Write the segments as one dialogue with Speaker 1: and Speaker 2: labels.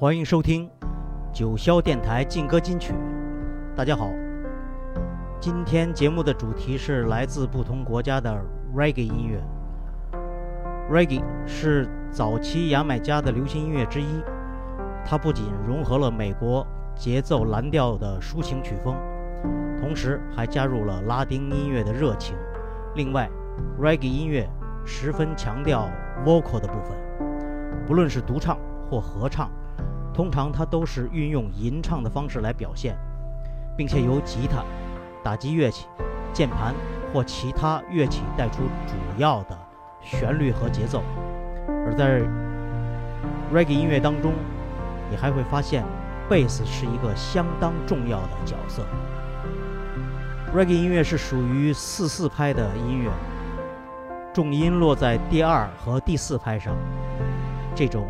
Speaker 1: 欢迎收听九霄电台劲歌金曲。大家好，今天节目的主题是来自不同国家的 Reggae 音乐。Reggae 是早期牙买加的流行音乐之一，它不仅融合了美国节奏蓝调的抒情曲风，同时还加入了拉丁音乐的热情。另外，Reggae 音乐十分强调 vocal 的部分，不论是独唱或合唱，通常它都是运用吟唱的方式来表现，并且由吉他、打击乐器、键盘或其他乐器带出主要的。旋律和节奏，而在 reggae 音乐当中，你还会发现贝斯是一个相当重要的角色。reggae 音乐是属于四四拍的音乐，重音落在第二和第四拍上，这种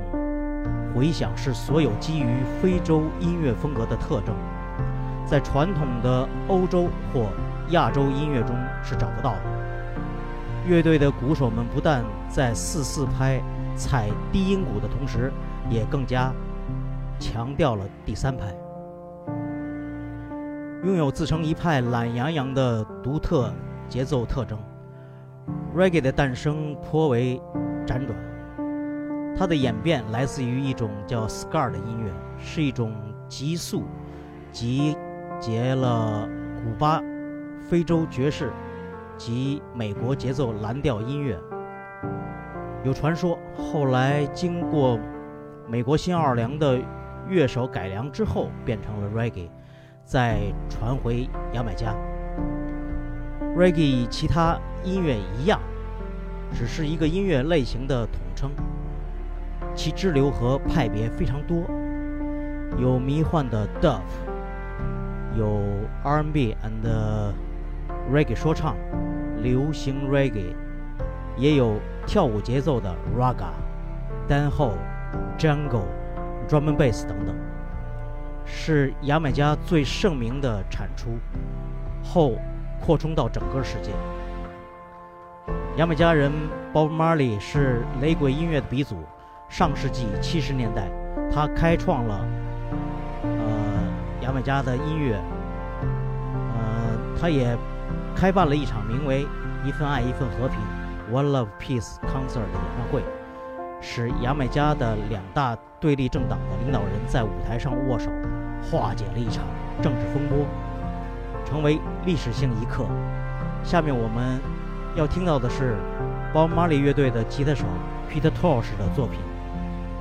Speaker 1: 回响是所有基于非洲音乐风格的特征，在传统的欧洲或亚洲音乐中是找不到的。乐队的鼓手们不但在四四拍踩低音鼓的同时，也更加强调了第三拍。拥有自成一派懒洋洋的独特节奏特征，Reggae 的诞生颇为辗转。它的演变来自于一种叫 Ska 的音乐，是一种急速集结了古巴、非洲爵士。及美国节奏蓝调音乐，有传说后来经过美国新奥尔良的乐手改良之后，变成了 reggae，再传回牙买加。reggae 与其他音乐一样，只是一个音乐类型的统称，其支流和派别非常多，有迷幻的 dub，有 R&B and reggae 说唱。流行 reggae，也有跳舞节奏的 Raga，Danse，Jungle，Drum and bass 等等，是牙买加最盛名的产出，后扩充到整个世界。牙买加人 Bob Marley 是雷鬼音乐的鼻祖，上世纪七十年代，他开创了呃牙买加的音乐，呃，他也。开办了一场名为“一份爱，一份和平 ”（One Love Peace Concert） 的演唱会，使牙买加的两大对立政党的领导人在舞台上握手，化解了一场政治风波，成为历史性一刻。下面我们要听到的是包马里乐队的吉他手 Peter Tosh 的作品《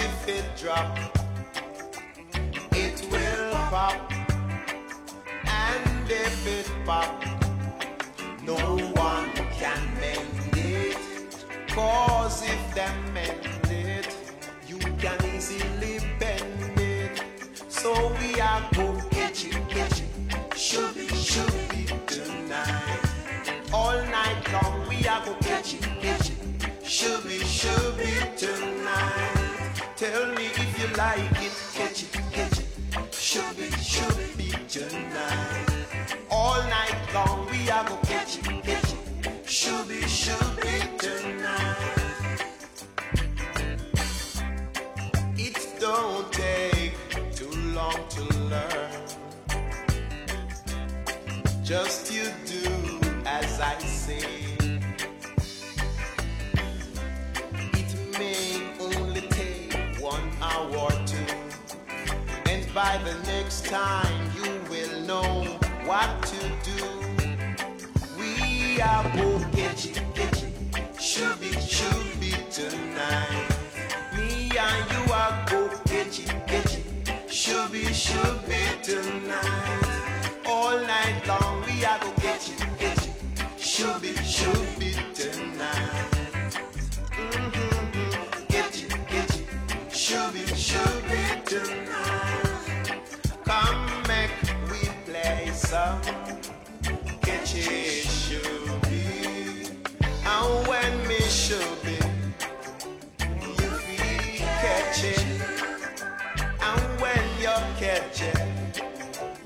Speaker 1: if it
Speaker 2: drop, it will pop. And if it pop, no one can mend it. Cause if they mend it, you can easily bend it. So we are go catch it, catch it. Should be, should be tonight. All night long we are go catch it, catch it. Should be, should be tonight. Just by the next time you will know what to do. We are both getting, getting, should be, should be tonight. Me and you are both getting, getting, should be, should be tonight should be and when me should be. You be and when you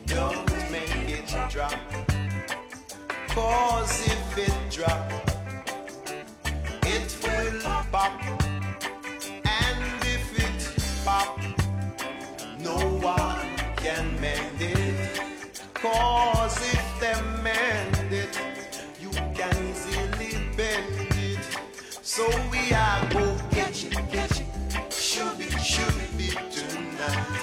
Speaker 2: don't make it drop. Cause if it drop, it will pop. And if it pop, no one can mend it. Cause if them So we are go catch it, catch it. Should be, should be tonight.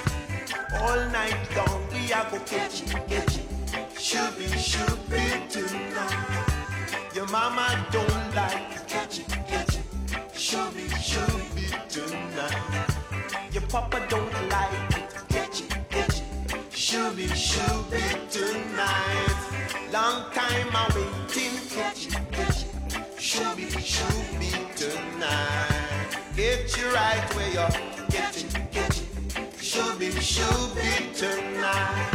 Speaker 2: All night long we are go catch it, catch it. Should be, tonight. Your mama don't like catch it, catch it. Should be, should be tonight. Your papa don't like it, catch it, catch it. Should be, should be tonight. Long time I waiting, catch it, catch it. Should be, should be tonight. Get you right where you're getting, getting. Should be, should be tonight.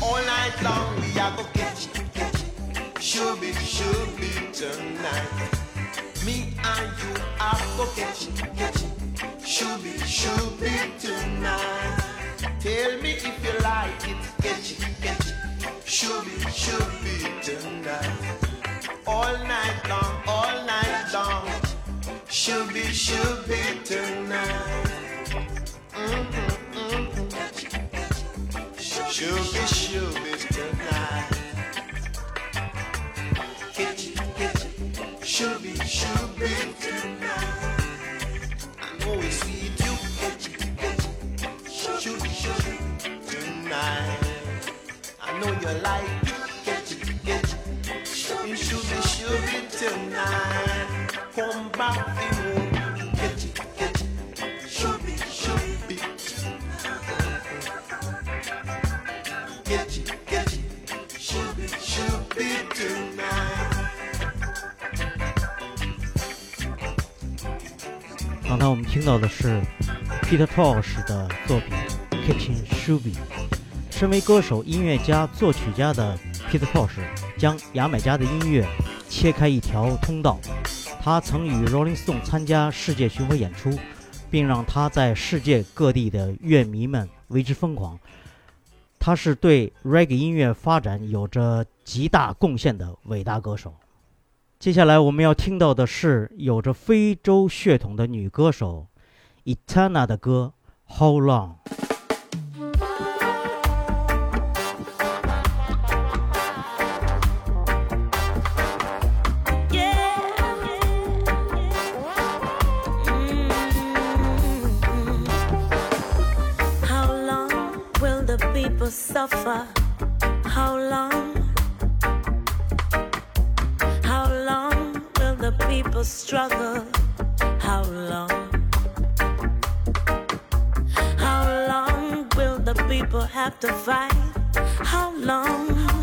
Speaker 2: All night long we are go catch it, catch it. Should be, should be tonight. Me and you are go catch it, catch it. Should be, should be tonight. Tell me if you like it, catch it, catch it. Should be, should be tonight. All night long, all night long. Should be, should be tonight. Mm-hmm, mm-hmm. Should be, should be tonight. Catch it, catch it. Should be, should be tonight. I know it's sweet, you catch it, catch it. Should be, should be tonight. I know you like
Speaker 1: 到的是 Peter Tosh 的作品《Kitchen Shubi》。身为歌手、音乐家、作曲家的 Peter Tosh 将牙买加的音乐切开一条通道。他曾与 Rolling Stone 参加世界巡回演出，并让他在世界各地的乐迷们为之疯狂。他是对 Reggae 音乐发展有着极大贡献的伟大歌手。接下来我们要听到的是有着非洲血统的女歌手 Etana 的歌《How Long》。
Speaker 3: Suffer? How long? How long will the people struggle? People have to fight? How long?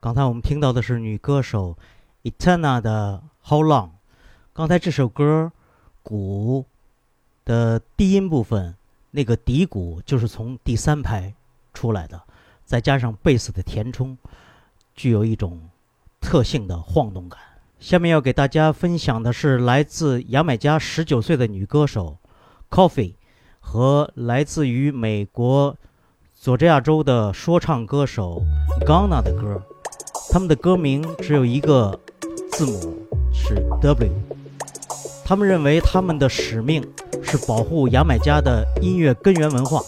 Speaker 1: 刚才我们听到的是女歌手 Etana 的《How Long》。刚才这首歌鼓的低音部分，那个底鼓就是从第三拍出来的，再加上贝斯的填充，具有一种特性的晃动感。下面要给大家分享的是来自牙买加19岁的女歌手 Coffee 和来自于美国佐治亚州的说唱歌手 Ghana 的歌。他们的歌名只有一个字母是 W。他们认为他们的使命是保护牙买加的音乐根源文化，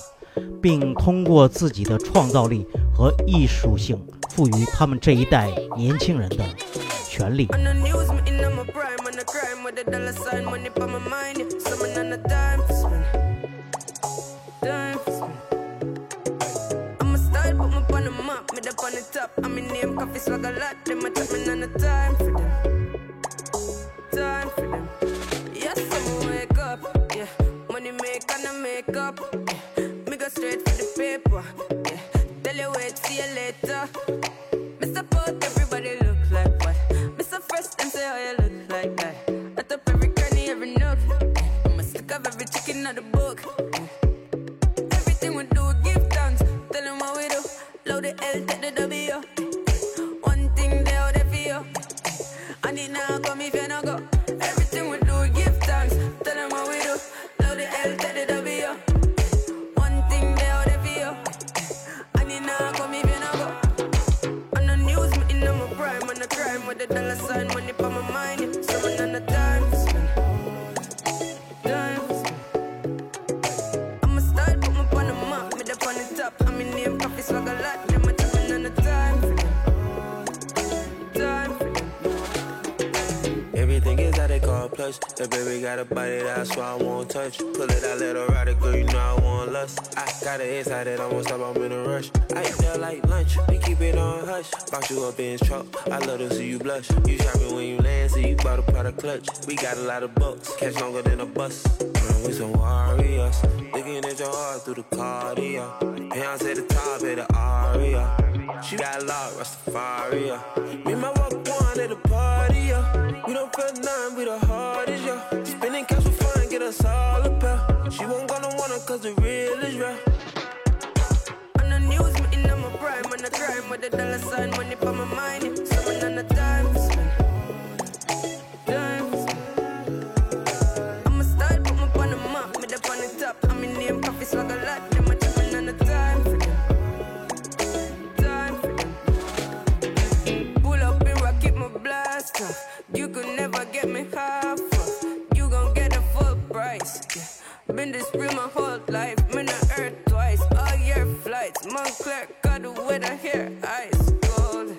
Speaker 1: 并通过自己的创造力和艺术性赋予他们这一代年轻人的权利。
Speaker 4: Straight for the paper. Yeah, tell you wait, see you later. First,
Speaker 5: to see you shopping when you land, see you bought a product clutch. We got a lot of bucks, catch longer than a bus. My
Speaker 4: whole life. Me not earth twice. All year flights. Montclair got the weather here. Ice cold.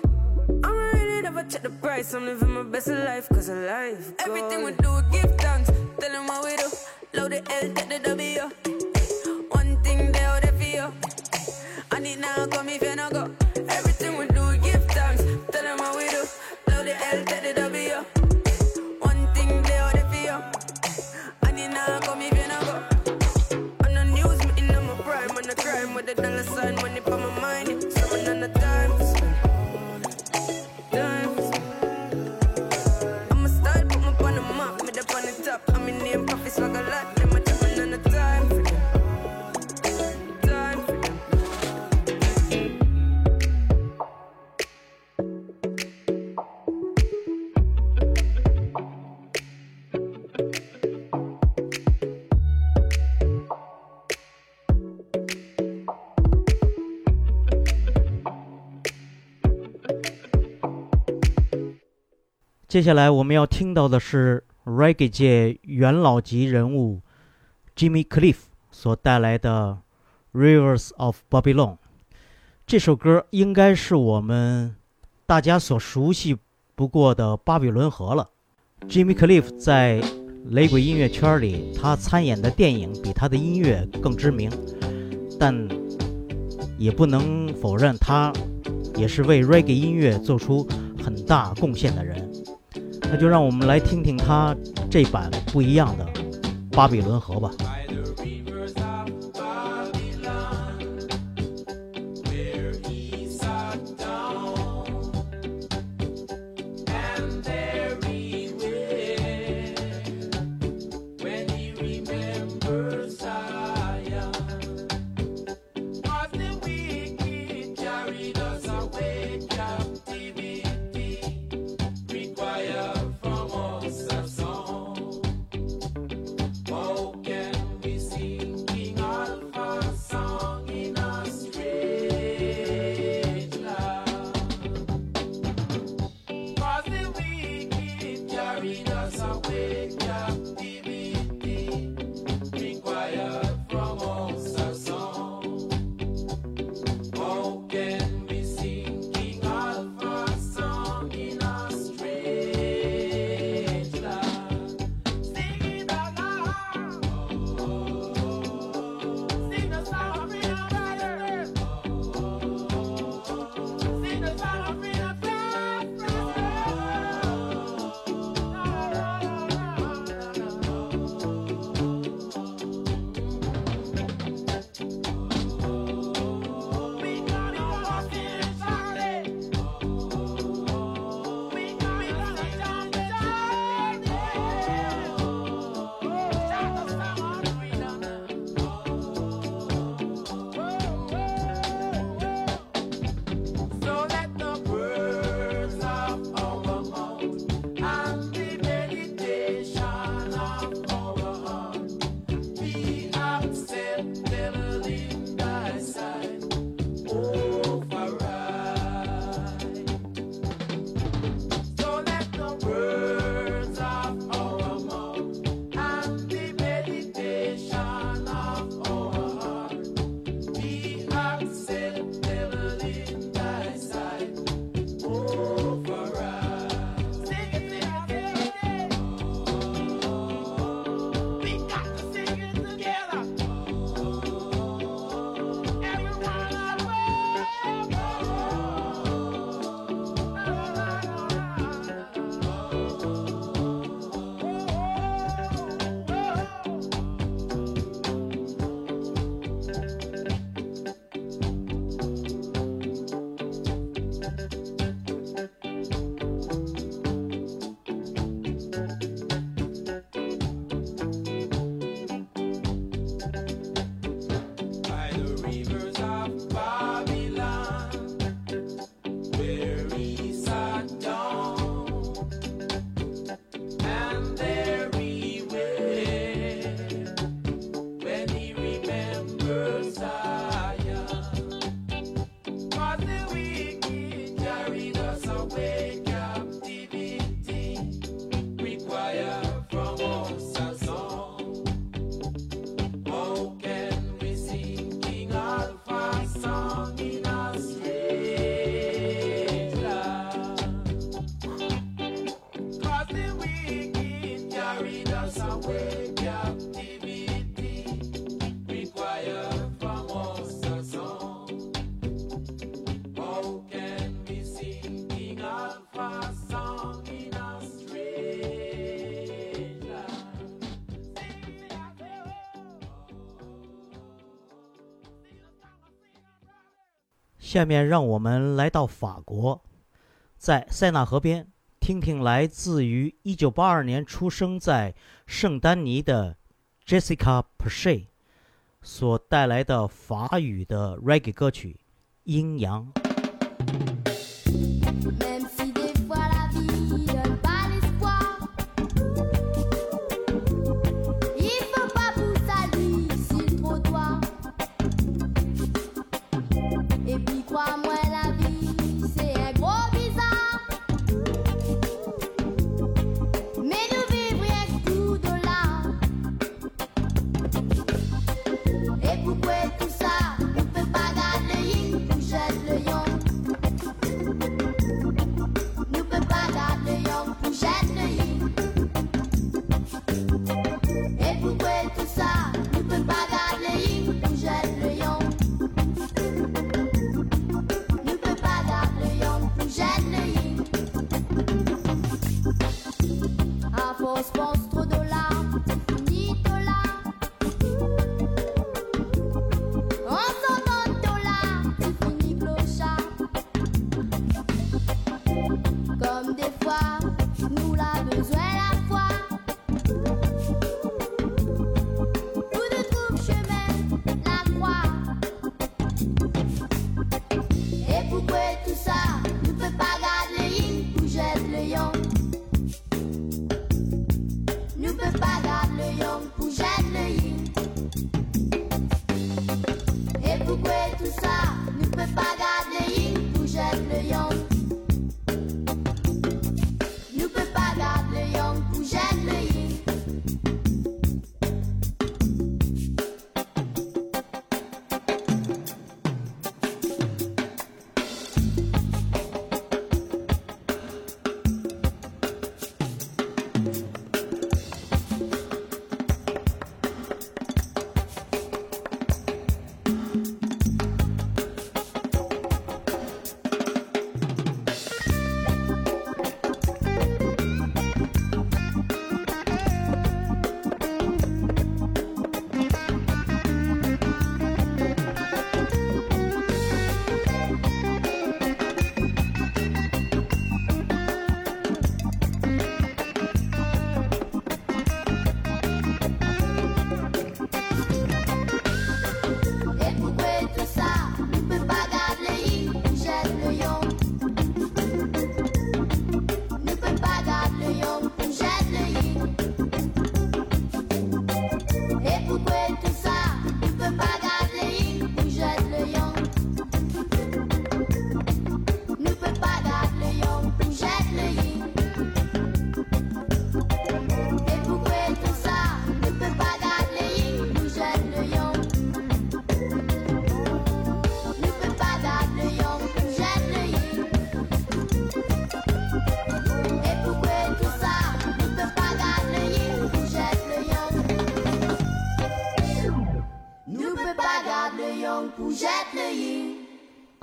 Speaker 4: I'm ready never check the price. I'm living my best life cause of life. Everything we do, give thanks. Tell them what we do. Load the L, take the W. One thing they out there for you. I need now come if you no go.
Speaker 1: 接下来我们要听到的是 Reggae 界元老级人物 Jimmy Cliff 所带来的《Rivers of Babylon》。这首歌应该是我们大家所熟悉不过的《巴比伦河》了。Jimmy Cliff 在雷鬼音乐圈里，他参演的电影比他的音乐更知名，但也不能否认他也是为 Reggae 音乐做出很大贡献的人。
Speaker 6: 那就让我们来听听他这版不一样的《巴比伦河》吧。下面让我们来到法国，在塞纳河边，听听来自于1982年出生在圣丹尼的 Jessica Perche 所带来的法语的 Reggae 歌曲《阴阳》。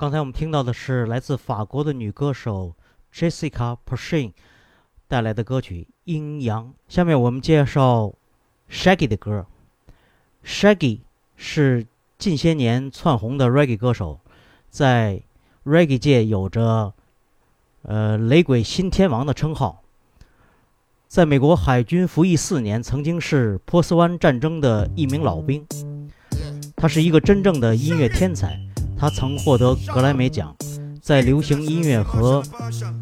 Speaker 1: 刚才我们听到的是来自法国的女歌手 Jessica p e r s h i n 带来的歌曲《阴阳》。下面我们介绍 Shaggy 的歌。Shaggy 是近些年窜红的 Reggae 歌手，在 Reggae 界有着呃“雷鬼新天王”的称号。在美国海军服役四年，曾经是波斯湾战争的一名老兵。他是一个真正的音乐天才。他曾获得格莱美奖，在流行音乐和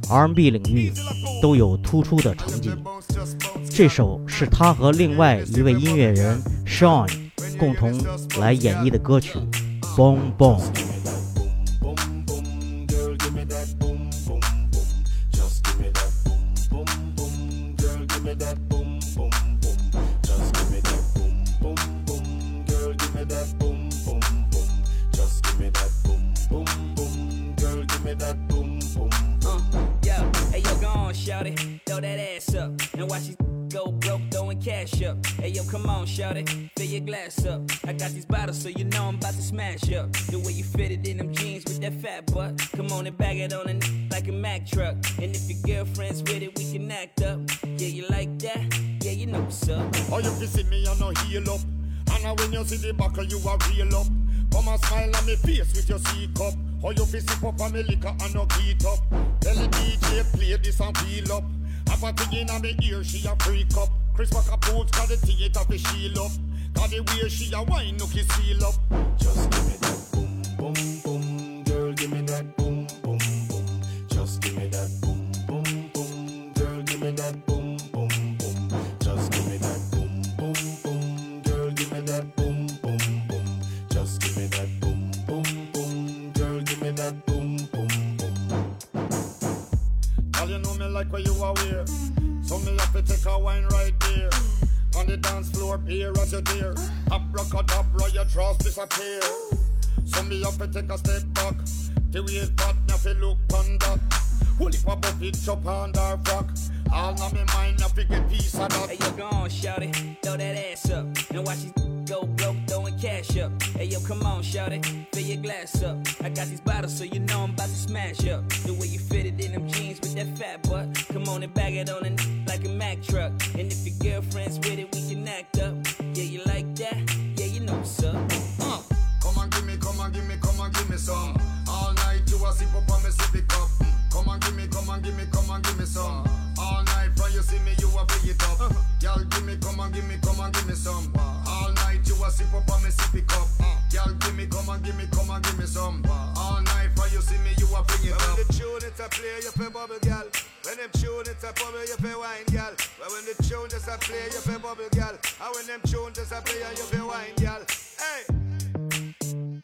Speaker 1: R&B 领域都有突出的成绩。这首是他和另外一位音乐人 Sean 共同来演绎的歌曲《Boom Boom》。
Speaker 7: Come on, shout it. Fill your glass up. I got these bottles, so you know I'm about to smash up. The way you fit it in them jeans with that fat butt. Come on and bag it on a n- like a Mack truck. And if your girlfriend's with it, we can act up. Yeah, you like that? Yeah, you know what's up.
Speaker 8: Or you fi see me and no heal up. And now when you see the buckle, you are real up. Come and smile on me face with your C cup. Or you fi sip up on me liquor and no heat up. Tell the DJ play this and feel up. Have a thing in me ear, she a freak up. Chris Packer boots got the fi shield up. Got the way she a wine, look he seal up. Just give me that boom, boom, boom. Girl, give me that boom, boom, boom. Just give me that boom, boom, boom. Girl, give me that boom, boom, boom. Just give me that boom, boom, boom. Girl, give me that boom, boom, boom. Just give me that boom, like where you are wear. So me have to take a wine right there. On the dance floor, peer as you dare. Abracadabra, your trust disappear. So me have to take a step back. The way it hot, me have look on that. Holy pop up it chop on our rock. All na me mind, have to get piece of that.
Speaker 7: yo, go on, shout it. Throw that ass up. And watch it go broke, cash up. Hey yo, come on, shout it. Fill your glass up. I got these bottles, so you know I'm about to smash up. The way you fit it in them jeans with that fat butt. Come on and bag it on a n- like a Mack truck. And if your girlfriend's with it, we can act up. Yeah, you like that? Yeah, you know what's up.
Speaker 8: Uh, come and give me, come and give me, come and give me some. All night you a sip up on me sippy cup. Come and give me, come and give me, come and give me some. All night from you see me, you a play it up. Y'all give me, come and give me, come and give me some. All night a sip up on me sippy cup. Uh. Y'all give me, come and give me, come and give me some. Uh. All night from you see me, you a play it up.
Speaker 9: When the tune it's a play, you feel bubble girl. When them tune it's a bubble, you feel wine girl. But when the tune just a play, you feel bubble girl. And when them tune just a play, you feel wine girl. Hey,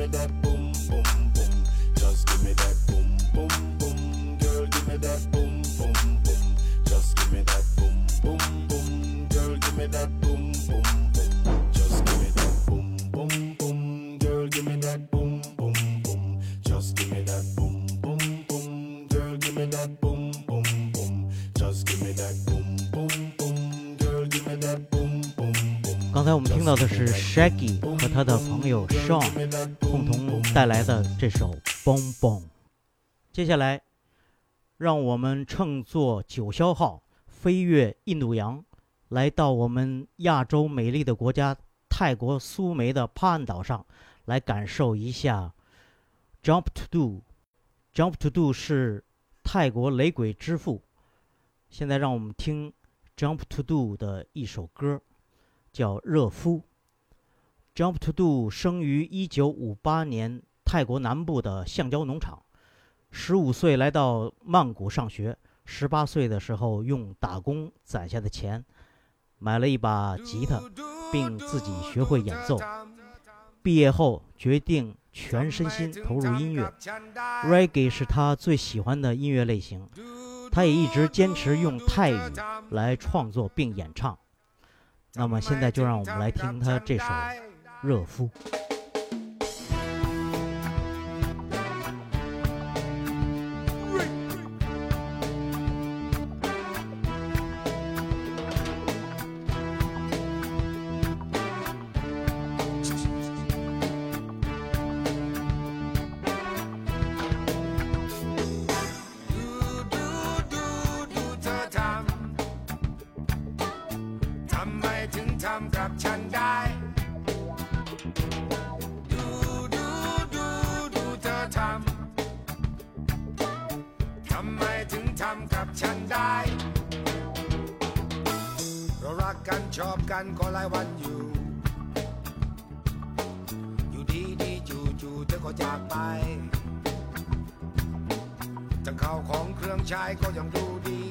Speaker 8: me that boom, boom, boom. Just give me that boom, boom, boom. Girl, give me that boom, boom, boom. Just give me that boom, boom, boom. Girl, give me that boom, boom, boom. Just give me that boom, boom, boom. Girl, give me that boom, boom, boom. Just give me that boom, boom, boom. Girl, give me that boom, boom, boom. Just give me that boom, boom.
Speaker 1: 刚才我们听到的是 Shaggy 和他的朋友 Sean 共同带来的这首《Boom Boom》。接下来，让我们乘坐九霄号飞越印度洋，来到我们亚洲美丽的国家泰国苏梅的帕岸岛上，来感受一下 Jump to Do。Jump to Do 是泰国雷鬼之父。现在让我们听 Jump to Do 的一首歌，叫《热夫》。Jump to Do 生于1958年泰国南部的橡胶农场，十五岁来到曼谷上学，十八岁的时候用打工攒下的钱买了一把吉他，并自己学会演奏。毕业后决定全身心投入音乐，Reggae 是他最喜欢的音乐类型，他也一直坚持用泰语来创作并演唱。那么现在就让我们来听他这首《热
Speaker 9: 敷》。 ชอบกันก็หลายวันอยู่ อยู่ดีดีจู่จู่เธอก็จากไปทั้งข้าวของเครื่องใช้ก็ยังดูดี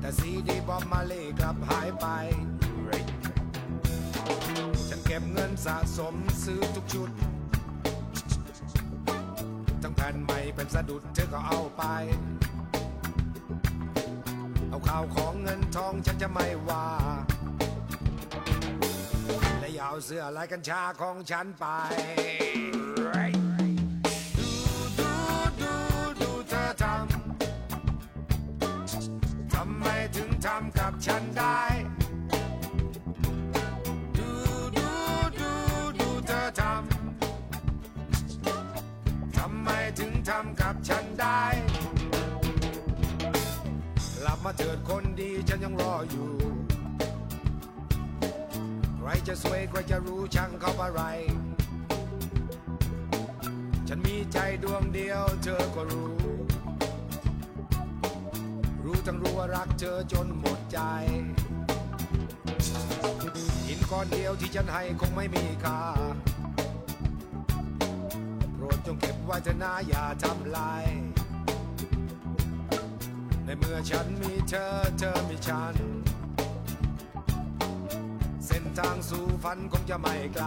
Speaker 9: แต่ซีดีบอมมาเล่กลับหายไป ฉันเก็บเงินสะสมซื้อทุกชุดทั้งแผ่นใหม่เป็นสะดุดเธอก็เอาไป ข่าวของเงินทองฉันจะไม่ว่า และอย่าเอาเสื้อลายกัญชาของฉันไป ดูดูดูเธอทำ ทำไมถึงทำกับฉันได้ เถิดคนดีฉันยังรออยู่ ใครจะสวยใครจะรู้ช่างเขาอะไร ฉันมีใจดวงเดียวเธอก็รู้ รู้ทั้งรู้ว่ารักเธอจนหมดใจ หินก้อนเดียวที่ฉันให้คงไม่มีค่า โปรดจงเก็บไว้เถอะนะอย่าทำลาย ในเมื่อฉันมีเธอเธอมีฉัน เส้นทางสู่ฝันคงจะไม่ไกล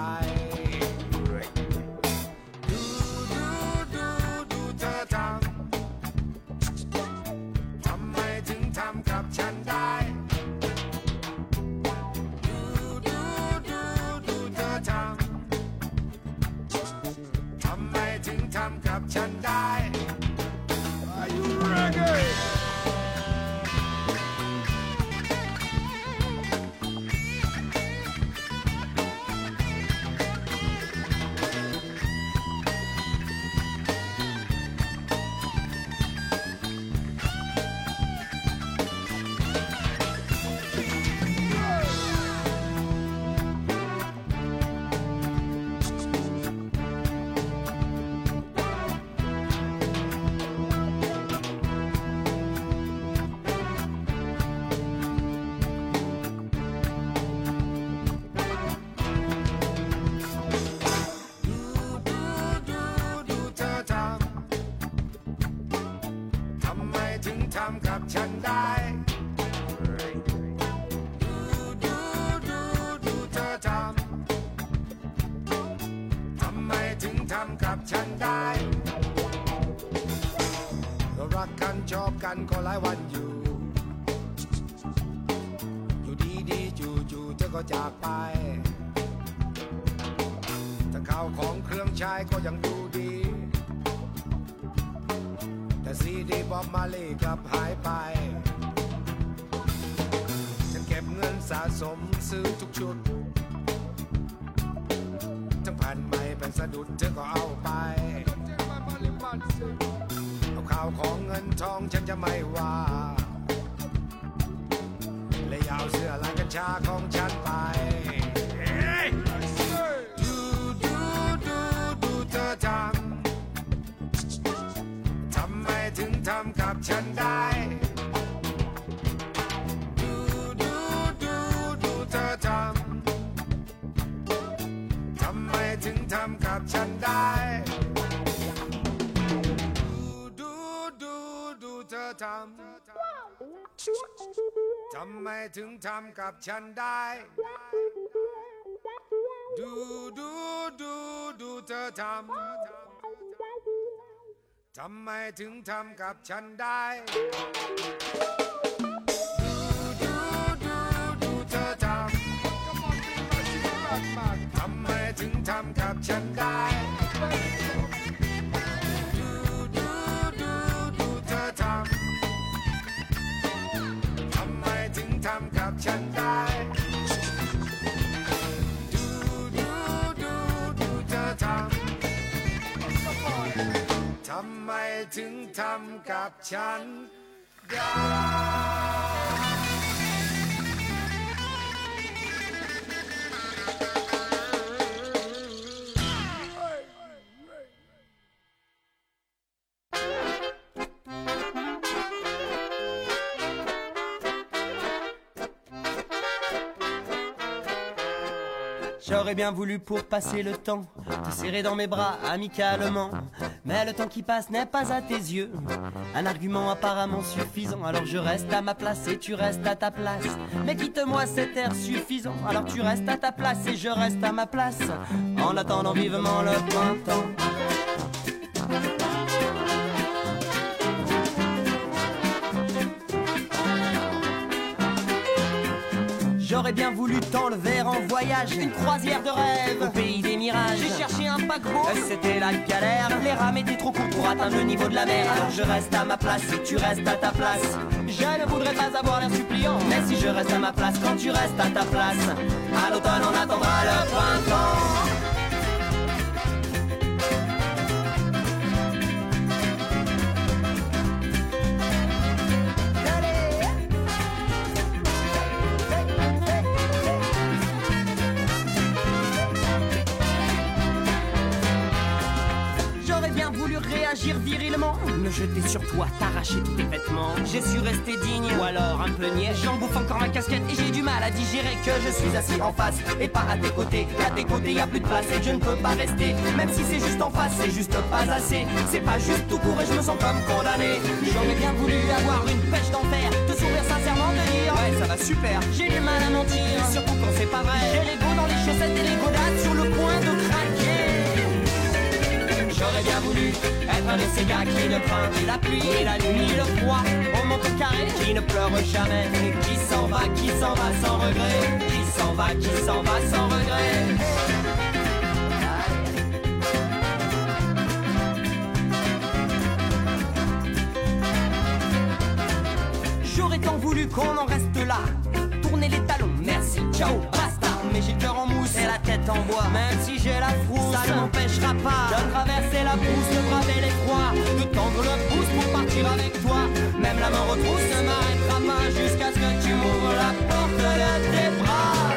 Speaker 9: ถึงทำกับฉันได้ ดูดูดูดูเธอทำ ทำไมถึงทำกับฉันได้ ดูดูดูดูเธอทำ ทำไมถึงทำกับฉันได้ ดูดูดูดูเธอทำ ทำไมถึงทำกับฉันได้ ดูดูดูดูเธอทำทำไมถึงทำกับฉันได้ ถึงทำกับฉันได้
Speaker 10: J'aurais bien voulu pour passer le temps te serrer dans mes bras amicalement. Mais le temps qui passe n'est pas à tes yeux un argument apparemment suffisant. Alors je reste à ma place et tu restes à ta place. Mais quitte-moi cet air suffisant. Alors tu restes à ta place et je reste à ma place. En attendant vivement le printemps. J'aurais bien voulu t'enlever en voyage. Une croisière de rêve. Au pays des mirages. J'ai cherché un paquebot. C'était la galère. Les rames étaient trop courtes pour atteindre le niveau de la mer. Alors je reste à ma place et tu restes à ta place. Je ne voudrais pas avoir l'air suppliant. Mais si je reste à ma place quand tu restes à ta place À l'automne on attendra le printemps réagir virilement. Me jeter sur toi, t'arracher tes vêtements. J'ai su rester digne, ou alors un peu niais. J'en bouffe encore ma casquette et j'ai du mal à digérer Que je suis assis en face. Et pas à tes côtés à tes côtés y a plus de place. Et je ne peux pas rester Même si c'est juste en face, c'est juste pas assez. C'est pas juste tout court et je me sens comme condamné. J'aurais bien voulu avoir une pêche d'enfer Te sourire sincèrement, te dire Ouais ça va super. J'ai du mal à mentir, surtout quand c'est pas vrai. J'ai l'ego dans les chaussettes et les godasses Sur le point de J'aurais bien voulu être un de ces gars qui ne craint ni la pluie, ni la nuit, le froid. Au monte carré, qui ne pleure jamais, qui s'en va, qui s'en va sans regret, qui s'en va, qui s'en va sans regret. J'aurais tant voulu qu'on en reste là. Tourner les talons, merci, ciao. Mais j'ai le cœur en mousse et la tête en bois. Même si j'ai la frousse, ça ne m'empêchera pas de traverser la brousse, de braver l'effroi, de tendre le pouce pour partir avec toi. Même la main retrousse ne m'arrêtera pas jusqu'à ce que tu m'ouvres la porte de tes bras.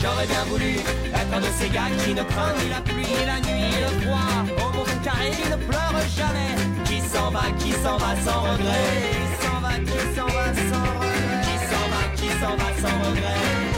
Speaker 10: J'aurais bien voulu être un de ces gars qui ne craint ni la pluie, ni la nuit, ni le froid. Au monde carré, qui ne pleure jamais. Qui s'en va, qui s'en va sans regret. Qui s'en va, qui s'en va sans regret. Qui s'en va, qui s'en va sans regret.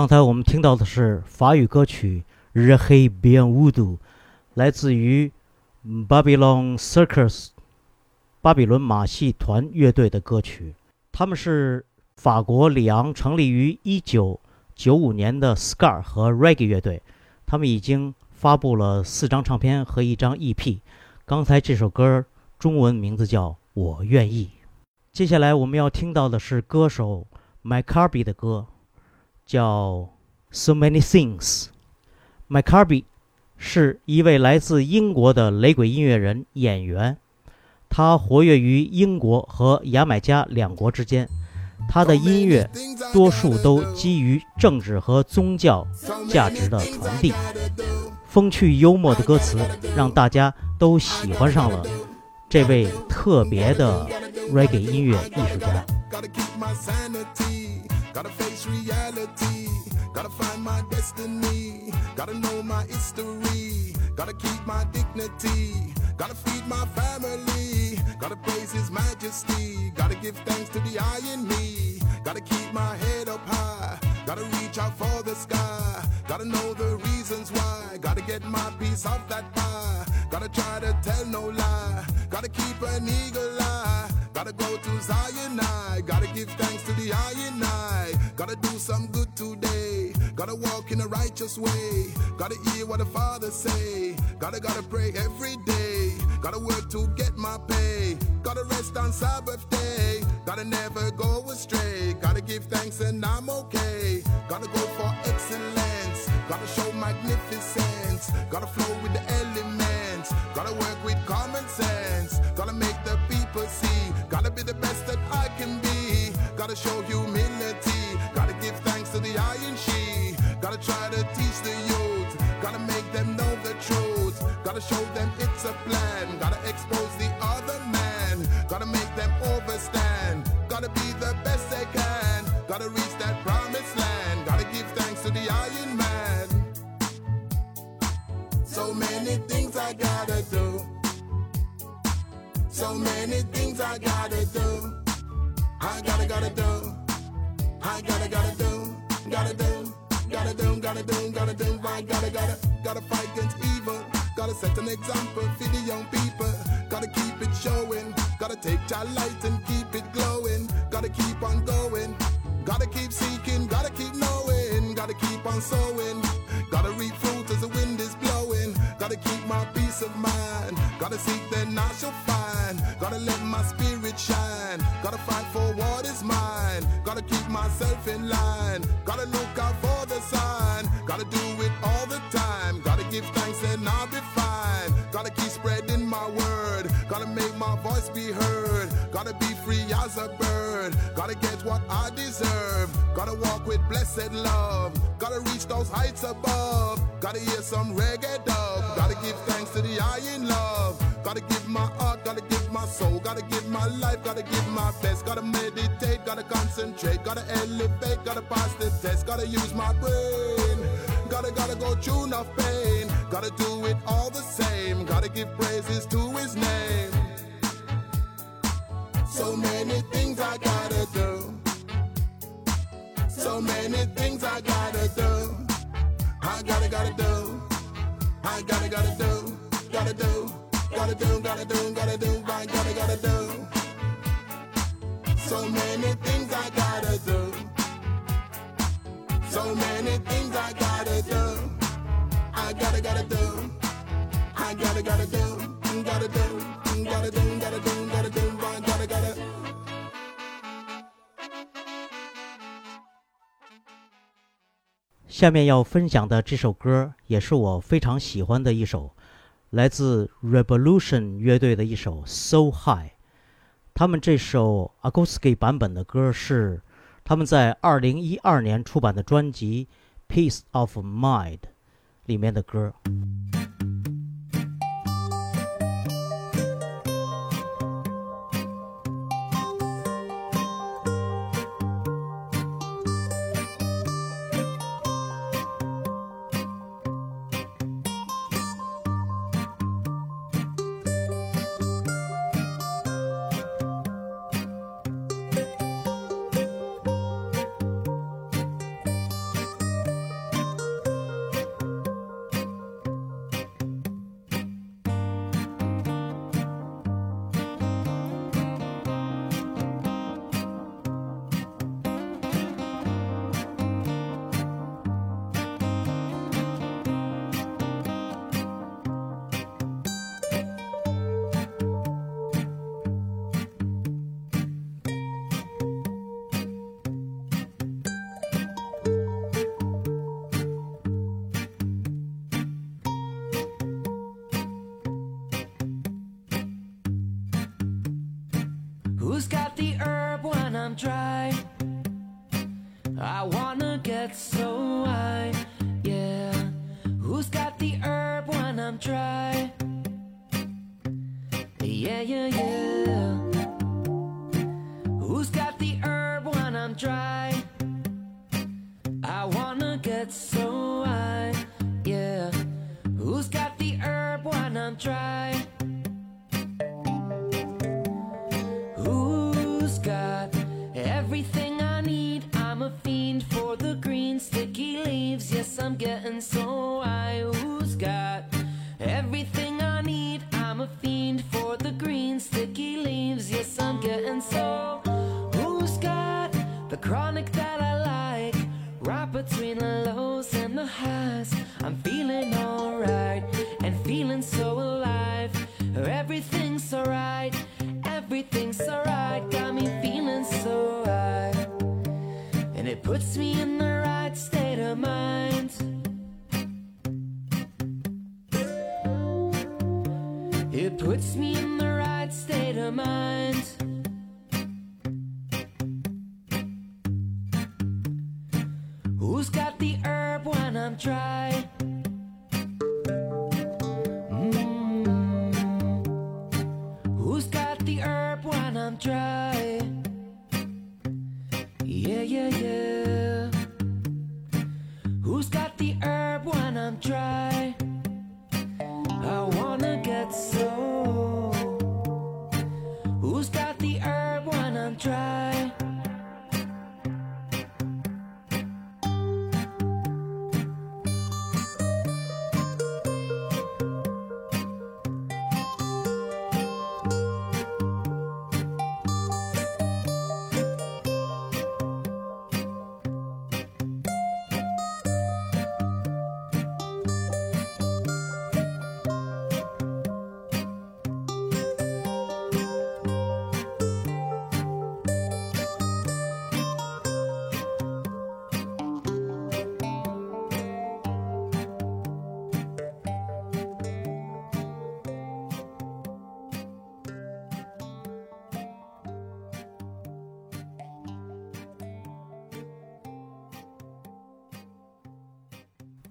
Speaker 1: 刚才我们听到的是法语歌曲《日黑边乌度》，来自于 Babylon Circus 巴比伦马戏团乐队的歌曲。他们是法国里昂成立于1995年的 Scar 和 Reggae 乐队，他们已经发布了四张唱片和一张 EP。刚才这首歌中文名字叫《我愿意》。接下来我们要听到的是歌手 m c c a r b y 的歌。叫 So Many Things。麦卡比是一位来自英国的雷鬼音乐人、演员，他活跃于英国和牙买加两国之间。他的音乐多数都基于政治和宗教价值的传递，风趣幽默的歌词让大家都喜欢上了这位特别的 reggae 音乐艺术家。
Speaker 11: Gotta face reality. Gotta find my destiny. Gotta know my history. Gotta keep my dignity. Gotta feed my family. Gotta praise His Majesty. Gotta give thanks to the eye in me. Gotta keep my head up high. Gotta reach out for the sky. Gotta know the reasons why. Gotta get my piece of that pie. Gotta try to tell no lie. Gotta keep an eagle eye. Gotta go to Zion I Gotta give thanks to the eye and I Gotta do some good today. Gotta walk in a righteous way. Gotta hear what the Father say. Gotta gotta pray every day. Gotta work to get my pay. Gotta rest on Sabbath day. Gotta never go astray. Gotta give thanks and I'm okay. Gotta go for excellence. Gotta show magnificence. Gotta flow with the be the best that I can be. Gotta show humility. Gotta give thanks to the iron she. Gotta try to teach the youth. Gotta make them know the truth. Gotta show them it's a plan. So many things I gotta do. I gotta, gotta do. I gotta, gotta do. Gotta do. Gotta do, gotta do, gotta do. I gotta, gotta, gotta fight against evil. Gotta set an example for the young people. Gotta keep it showing. Gotta take your light and keep it glowing. Gotta keep on going. Gotta keep seeking. Gotta keep knowing. Gotta keep on sowing. Gotta reap fruit as the wind is blowing. Gotta keep my peace of mind. Gotta seek then I shall find. Gotta let my spirit shine. Gotta fight for what is mine. Gotta keep myself in line. Gotta look out for the sign. Gotta do it all the time. Gotta give thanks and I'll be fine. Gotta keep spreading my word. Gotta make my voice be heard. Gotta be free as a bird. Gotta get what I deserve. Gotta walk with blessed love. Gotta reach those heights above. Gotta hear some reggae dub. Gotta give thanks to the eye in love. Gotta give my heart, gotta give my soul, gotta give my life, gotta give my best. Gotta meditate, gotta concentrate, gotta elevate, gotta pass the test, gotta use my brain. Gotta, gotta go through enough pain. Gotta do it all the same. Gotta give praises to his name. So many things I gotta do. So many things I gotta do. I gotta, gotta do. I gotta, gotta do. Gotta do. Gotta do, gotta do, gotta do. I gotta, gotta do. So many things I gotta do. So many things I gotta do. I gotta, gotta do. I gotta, gotta do. Gotta do. Gotta do, gotta do, gotta do. I gotta, gotta.
Speaker 1: 下面要分享的这首歌也是我非常喜欢的一首，来自 Revolution 乐队的一首《So High》。他们这首 acoustic 版本的歌是他们在二零一二年出版的专辑《Peace of Mind》里面的歌。
Speaker 10: Who's got the herb
Speaker 12: the chronic that I like? Right between the lows and the highs. I'm feeling alright and feeling so alive. Everything's alright, everything's alright. Got me feeling so high. And it puts me in the right state of mind. It puts me in the right state of mind. Who's got the herb when I'm dry? Mm. Who's got the herb when I'm dry? Yeah, yeah, yeah. Who's got the herb when I'm dry? I wanna get so. Who's got the herb when I'm dry?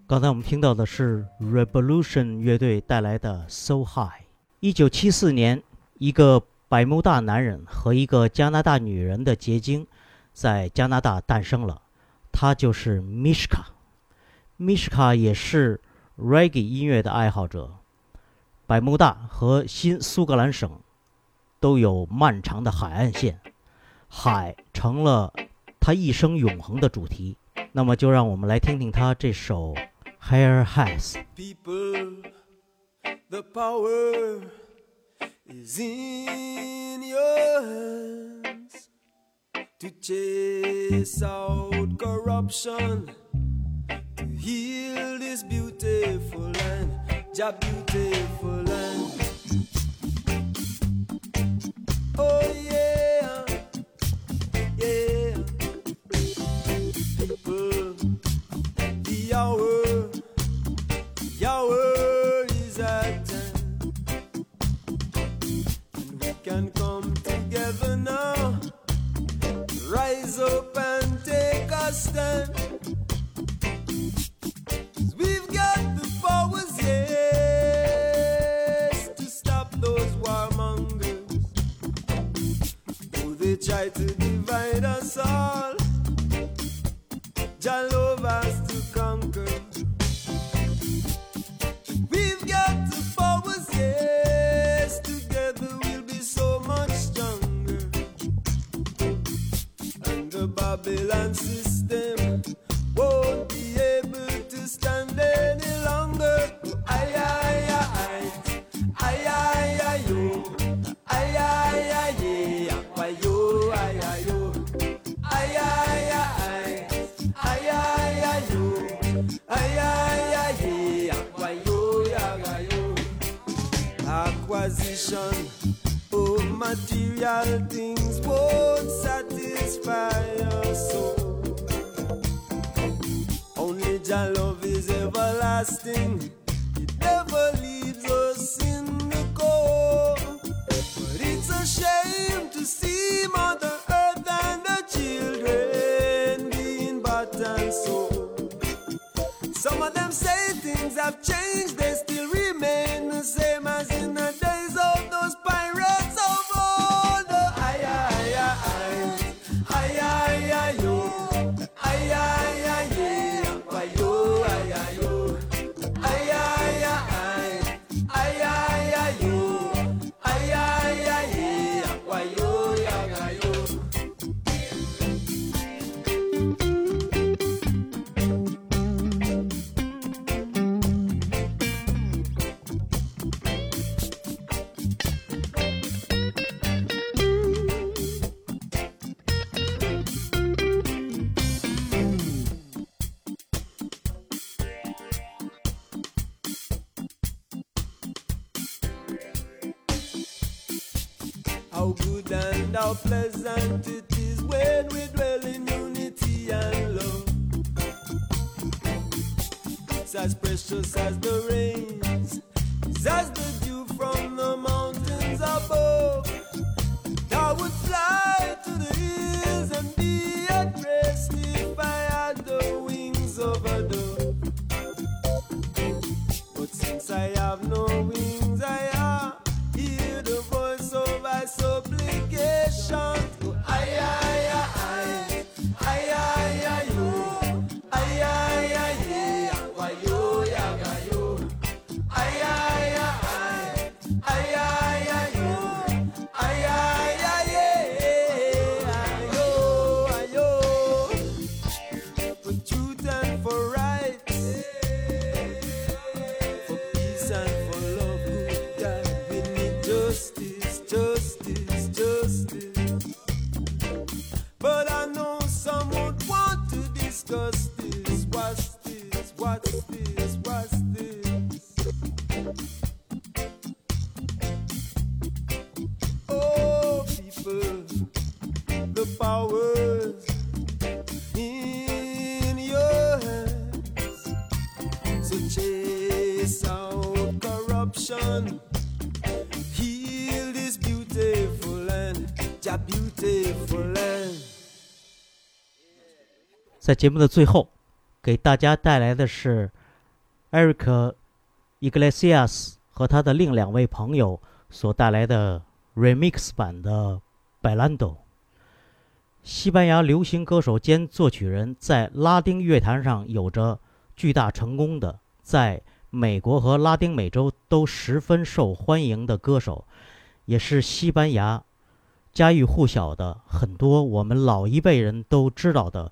Speaker 1: 刚才我们听到的是 Revolution 乐队带来的《So High》。一九七四年，一个百慕大男人和一个加拿大女人的结晶，在加拿大诞生了，他就是 Mishka。Mishka 也是 Reggae 音乐的爱好者。百慕大和新苏格兰省都有漫长的海岸线，海成了他一生永恒的主题。那么，就让我们来听听他这首。Higher Heights.
Speaker 13: People, the power is in your hands to chase out corruption, to heal this beautiful land, your beautiful land. Oh, yeah. Up and take a stand. we've got the powers, yes, to stop those they try to divide us all, Jah us to conquer. Acquisition of material things won't satisfy your soul. Only Jah love is everlasting. It never leaves us in the cold. But it's a shame to see Mother Earth and the children being bought and sold. Some of them say things have changed,
Speaker 1: 在节目的最后，给大家带来的是 Eric Iglesias 和他的另两位朋友所带来的 remix 版的《Bailando》。西班牙流行歌手兼作曲人，在拉丁乐坛上有着巨大成功的，在美国和拉丁美洲都十分受欢迎的歌手，也是西班牙家喻户晓的很多我们老一辈人都知道的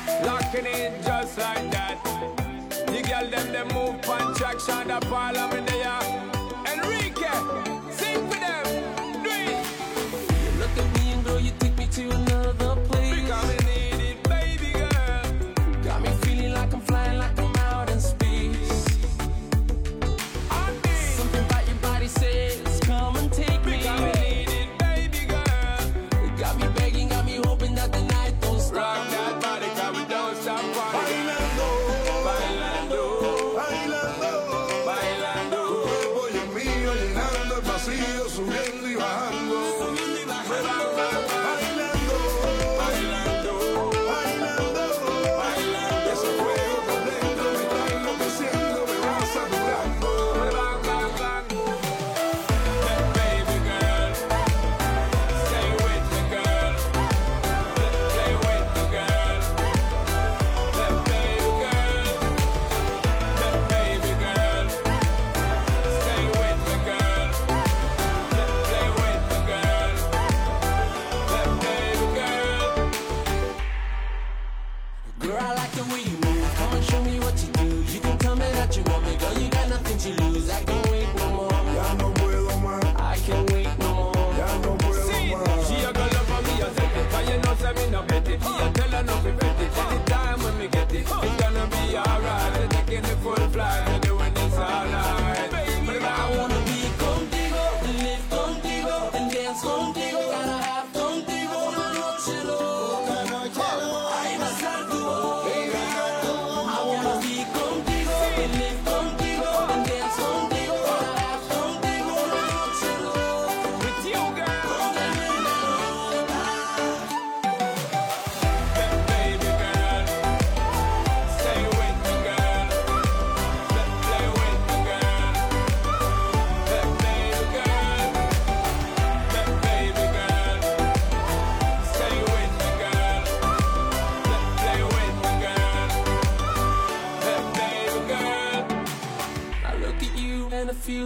Speaker 14: Locking in just like that. The girl them them move on traction, the parliament they are. Enrique, sing for them, do it.
Speaker 6: You look at me and girl, you take me to another place.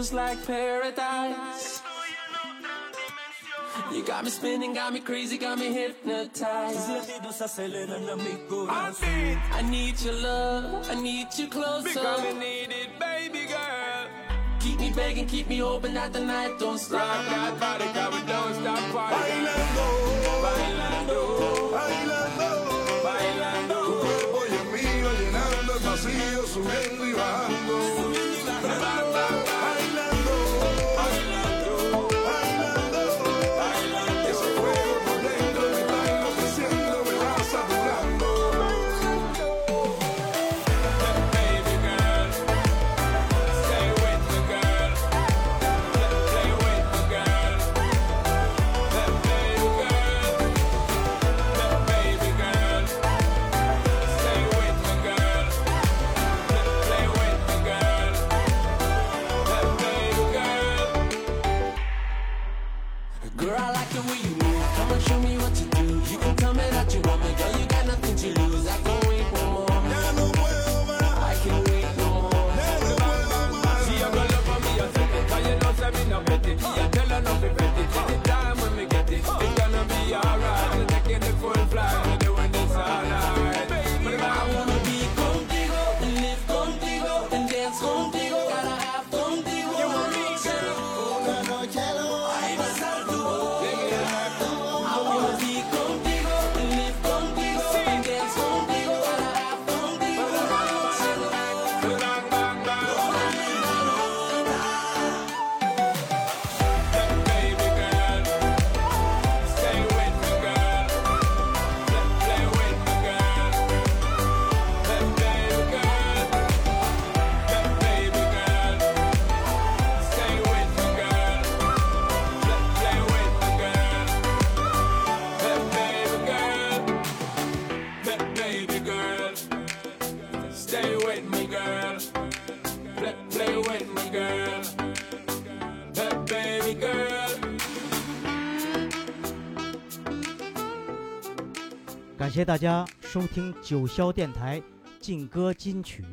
Speaker 6: feels like paradise. You got me spinning, got me crazy, got me hypnotized. I need, I need your love, I need you closer.
Speaker 15: Because I need it, baby girl.
Speaker 6: Keep me begging, keep me open, that the night don't stop.
Speaker 15: That body, got we don't stop partying.
Speaker 14: Bailando,
Speaker 15: bailando,
Speaker 14: bailando,
Speaker 15: bailando.
Speaker 14: Tu cuerpo y el mío llenando el vacío, subiendo y bajando.
Speaker 1: 谢大家收听九霄电台劲歌金曲，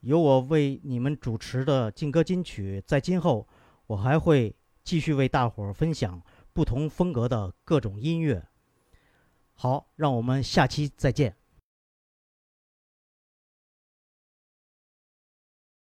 Speaker 1: 由我为你们主持的劲歌金曲，在今后我还会继续为大伙儿分享不同风格的各种音乐。好，让我们下期再见。